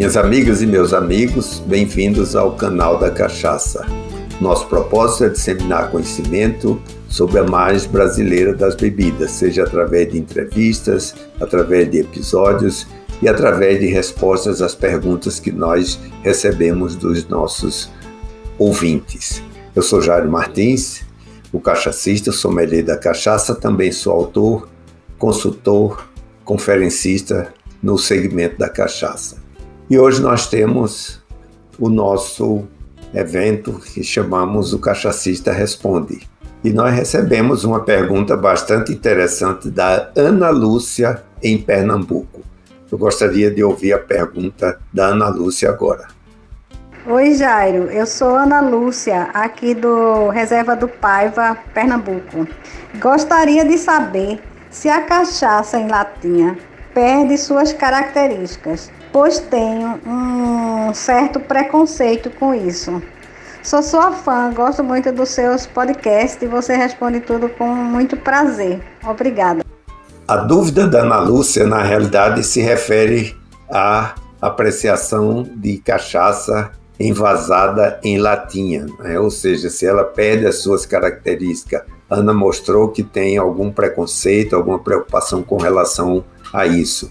Minhas amigas e meus amigos, bem-vindos ao canal da Cachaça. Nosso propósito é disseminar conhecimento sobre a mais brasileira das bebidas, seja através de entrevistas, através de episódios e através de respostas às perguntas que nós recebemos dos nossos ouvintes. Eu sou Jairo Martins, o cachacista, sommelier da cachaça, também sou autor, consultor, conferencista no segmento da cachaça. E hoje nós temos o nosso evento que chamamos o Cachacista Responde. E nós recebemos uma pergunta bastante interessante da Ana Lúcia, em Pernambuco. Eu gostaria de ouvir a pergunta da Ana Lúcia agora. Oi, Jairo. Eu sou Ana Lúcia, aqui do Reserva do Paiva, Pernambuco. Gostaria de saber se a cachaça em latinha perde suas características pois tenho um certo preconceito com isso. Sou sua fã, gosto muito dos seus podcasts e você responde tudo com muito prazer. Obrigada. A dúvida da Ana Lúcia, na realidade, se refere à apreciação de cachaça envasada em latinha, né? ou seja, se ela perde as suas características. Ana mostrou que tem algum preconceito, alguma preocupação com relação a isso.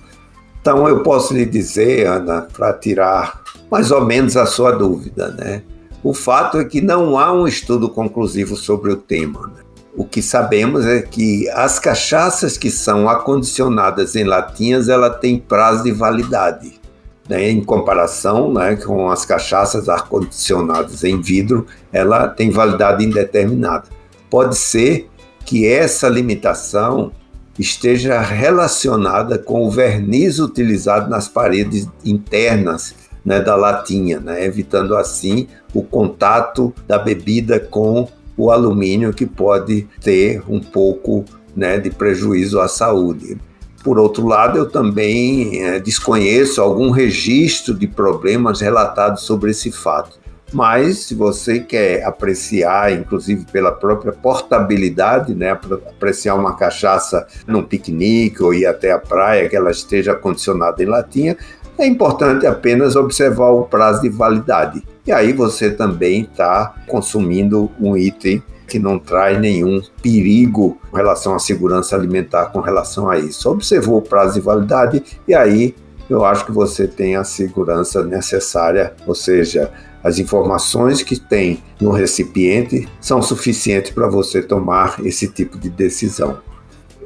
Então eu posso lhe dizer, Ana, para tirar mais ou menos a sua dúvida, né? O fato é que não há um estudo conclusivo sobre o tema. Né? O que sabemos é que as cachaças que são acondicionadas em latinhas, ela tem prazo de validade. Né? Em comparação né, com as cachaças acondicionadas em vidro, ela tem validade indeterminada. Pode ser que essa limitação esteja relacionada com o verniz utilizado nas paredes internas né, da latinha, né, evitando assim o contato da bebida com o alumínio que pode ter um pouco né, de prejuízo à saúde. Por outro lado, eu também é, desconheço algum registro de problemas relatados sobre esse fato. Mas se você quer apreciar, inclusive pela própria portabilidade, né, apreciar uma cachaça num piquenique ou ir até a praia, que ela esteja condicionada em latinha, é importante apenas observar o prazo de validade. E aí você também está consumindo um item que não traz nenhum perigo com relação à segurança alimentar com relação a isso. Observou o prazo de validade e aí eu acho que você tem a segurança necessária, ou seja, as informações que tem no recipiente são suficientes para você tomar esse tipo de decisão.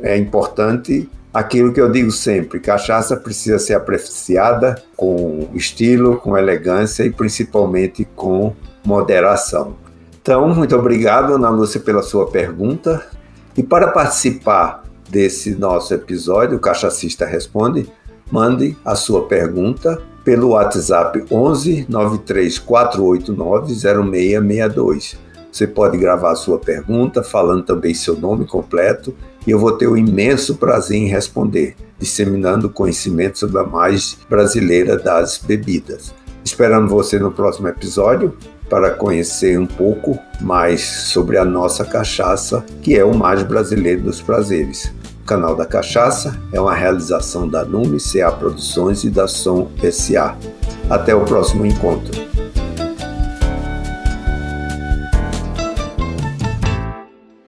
É importante aquilo que eu digo sempre: cachaça precisa ser apreciada com estilo, com elegância e principalmente com moderação. Então, muito obrigado, Ana Lúcia, pela sua pergunta. E para participar desse nosso episódio, o Cachacista Responde, mande a sua pergunta pelo WhatsApp 11 93489 0662. Você pode gravar a sua pergunta, falando também seu nome completo, e eu vou ter o imenso prazer em responder, disseminando conhecimento sobre a mais brasileira das bebidas. Esperando você no próximo episódio para conhecer um pouco mais sobre a nossa cachaça, que é o mais brasileiro dos prazeres. O canal da Cachaça é uma realização da Nume CA Produções e da Som SA. Até o próximo encontro.